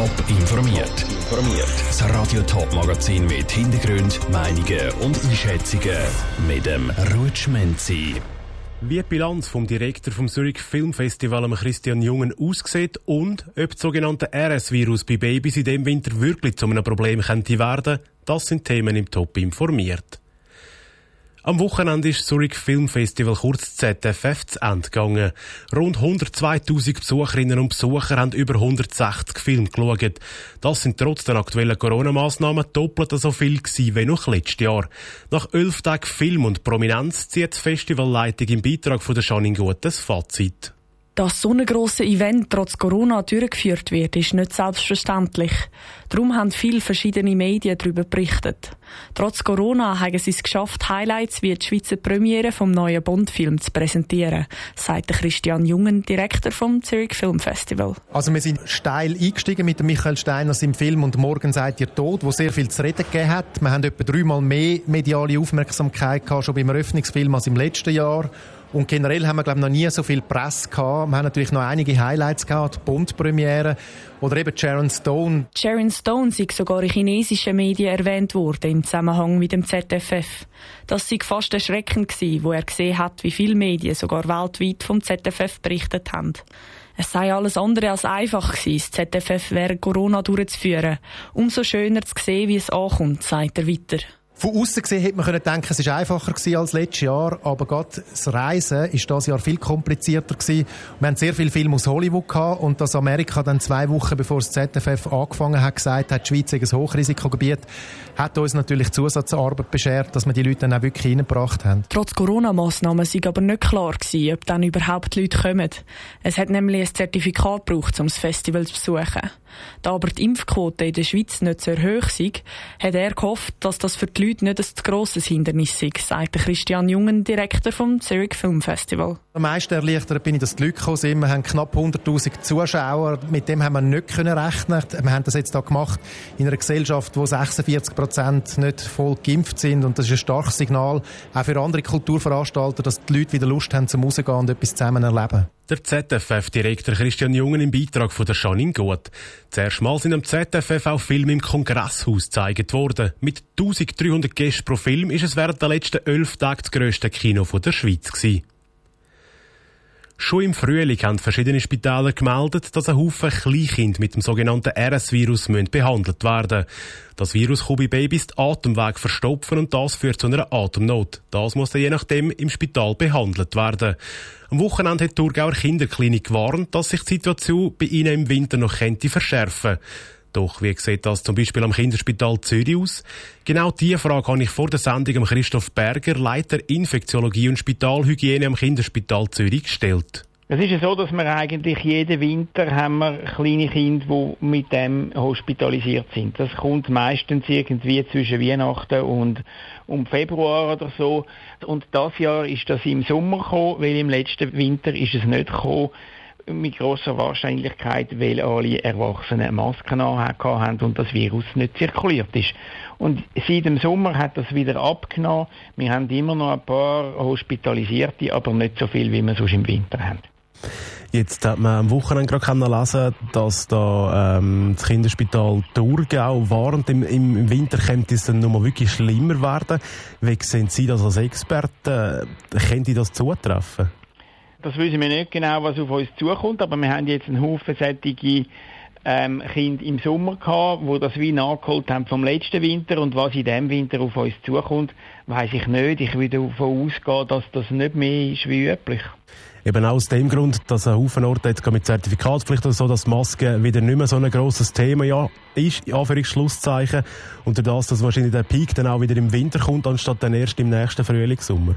Top informiert. Informiert. Das Radio Top Magazin mit Hintergrund, Meinungen und Einschätzungen mit dem Rutschmenzi. Wie die Bilanz vom Direktor vom Zurich Filmfestival Christian Jungen aussieht und ob das sogenannte RS-Virus bei Babys in dem Winter wirklich zu einem Problem könnte werden, das sind Themen im Top informiert. Am Wochenende ist Zurich Film Festival kurz ZFF zu Ende gegangen. Rund 102.000 Besucherinnen und Besucher haben über 160 Filme geschaut. Das sind trotz der aktuellen Corona-Massnahmen doppelt so viel gewesen wie noch letztes Jahr. Nach elf Tagen Film und Prominenz zieht die Festivalleitung im Beitrag von der Janine Gutes Fazit. Dass so ein grosses Event trotz Corona durchgeführt wird, ist nicht selbstverständlich. Darum haben viele verschiedene Medien darüber berichtet. Trotz Corona haben sie es geschafft, Highlights wie die Schweizer Premiere vom neuen Bond-Film zu präsentieren, sagt Christian Jungen, Direktor vom Zurich Film Festival. Also wir sind steil eingestiegen mit Michael Steiners im Film «Und morgen seid ihr tot», wo sehr viel zu reden gegeben hat. Wir haben etwa dreimal mehr mediale Aufmerksamkeit gehabt, schon beim Eröffnungsfilm als im letzten Jahr. Und generell haben wir, glaube ich, noch nie so viel Presse gehabt. Wir haben natürlich noch einige Highlights gehabt, die Bond-Premiere oder eben Sharon Stone. Sharon Stone sei sogar in chinesischen Medien erwähnt worden im Zusammenhang mit dem ZFF. Das sei fast erschreckend gewesen, wo er gesehen hat, wie viele Medien sogar weltweit vom ZFF berichtet haben. Es sei alles andere als einfach gewesen, das ZFF während Corona durchzuführen. Umso schöner zu sehen, wie es ankommt, sagt er weiter. Von außen gesehen hätte man können denken, es ist einfacher gewesen als letztes Jahr, aber gerade das Reisen ist das Jahr viel komplizierter gewesen. Wir haben sehr viele Filme aus Hollywood gehabt und dass Amerika dann zwei Wochen bevor das ZFF angefangen hat gesagt hat, die Schweiz ist ein Hochrisikogebiet, hat uns natürlich Zusatzarbeit beschert, dass wir die Leute dann auch wirklich reingebracht haben. Trotz Corona-Massnahmen sei aber nicht klar gewesen, ob dann überhaupt Leute kommen. Es hat nämlich ein Zertifikat gebraucht, um das Festival zu besuchen. Da aber die Impfquote in der Schweiz nicht sehr hoch sei, hat er gehofft, dass das für die Leute nicht ein grosses Hindernis sei, sagt Christian Jungen, Direktor vom Zurich Film Festival. Am meisten erleichtert bin ich, dass die Leute gekommen. Wir haben knapp 100'000 Zuschauer. Mit dem haben wir nicht können rechnen. Wir haben das jetzt da gemacht in einer Gesellschaft, wo 46 Prozent nicht voll geimpft sind. Und das ist ein starkes Signal, auch für andere Kulturveranstalter, dass die Leute wieder Lust haben zum Rausgehen und etwas zusammen erleben. Der ZFF-Direktor Christian Jungen im Beitrag von der Janine Gut. Zuerst mal sind am ZFF auch Filme im Kongresshaus gezeigt worden. Mit 1300 Gästen pro Film ist es während der letzten elf Tage das grösste Kino der Schweiz gewesen. Schon im Frühling haben verschiedene Spitäler gemeldet, dass ein Haufen Kleinkind mit dem sogenannten RS-Virus behandelt werden Das Virus kann bei Babys den Atemweg verstopfen und das führt zu einer Atemnot. Das muss dann je nachdem im Spital behandelt werden. Am Wochenende hat die Thurgauer Kinderklinik gewarnt, dass sich die Situation bei ihnen im Winter noch könnte verschärfen doch wie sieht das zum Beispiel am Kinderspital Zürich aus? Genau diese Frage habe ich vor der Sendung Christoph Berger, Leiter Infektiologie und Spitalhygiene am Kinderspital Zürich, gestellt. Es ist ja so, dass wir eigentlich jeden Winter haben wir kleine Kinder, die mit dem hospitalisiert sind. Das kommt meistens irgendwie zwischen Weihnachten und um Februar oder so. Und das Jahr ist das im Sommer gekommen, weil im letzten Winter ist es nicht gekommen mit großer Wahrscheinlichkeit, weil alle Erwachsenen Masken haben und das Virus nicht zirkuliert ist. Und seit dem Sommer hat das wieder abgenommen. Wir haben immer noch ein paar Hospitalisierte, aber nicht so viel, wie wir sonst im Winter haben. Jetzt hat man am Wochenende gerade lesen dass da ähm, das Kinderspital Thurgau warnt, im, im Winter könnte es dann noch mal wirklich schlimmer werden. Wie sehen Sie das als Experte? Könnte das zutreffen? Das wissen wir nicht genau, was auf uns zukommt, aber wir haben jetzt einen Haufen solche ähm, Kinder im Sommer gehabt, wo das wie nachgeholt haben vom letzten Winter und was in diesem Winter auf uns zukommt, weiß ich nicht. Ich würde davon ausgehen, dass das nicht mehr ist wie üblich. Eben aus dem Grund, dass ein Haufen Orte jetzt mit Zertifikatspflicht oder so, dass Maske wieder nicht mehr so ein grosses Thema ja, ist, in Schlusszeichen. Und das, dass wahrscheinlich der Peak dann auch wieder im Winter kommt, anstatt dann erst im nächsten Frühlingssommer.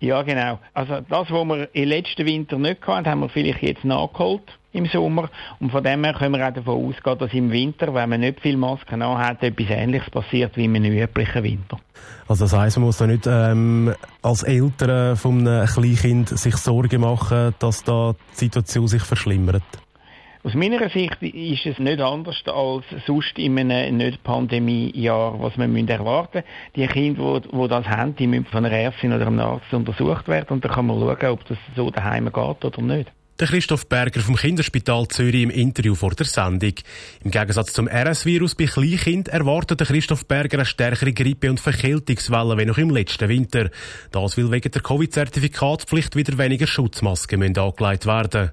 Ja, genau. Also das, was wir im letzten Winter nicht hatten, haben wir vielleicht jetzt nachgeholt im Sommer. Und von dem her können wir auch davon ausgehen, dass im Winter, wenn man nicht viel Masken hat, etwas Ähnliches passiert wie im üblichen Winter. Also das heisst, man muss da nicht ähm, als Eltern von einem Kleinkind sich Sorgen machen, dass da die Situation sich verschlimmert? Aus meiner Sicht ist es nicht anders als sonst in einem Nicht-Pandemie-Jahr, was man erwarten müssen. Die Kinder, die, das haben, die müssen von einer Ärztin oder einem Arzt untersucht werden und dann kann man schauen, ob das so daheim geht oder nicht. Der Christoph Berger vom Kinderspital Zürich im Interview vor der Sendung. Im Gegensatz zum RS-Virus bei Kleinkind erwartet der Christoph Berger eine stärkere Grippe- und Verkältungswelle wie noch im letzten Winter. Das will wegen der Covid-Zertifikatspflicht wieder weniger Schutzmasken müssen angelegt werden.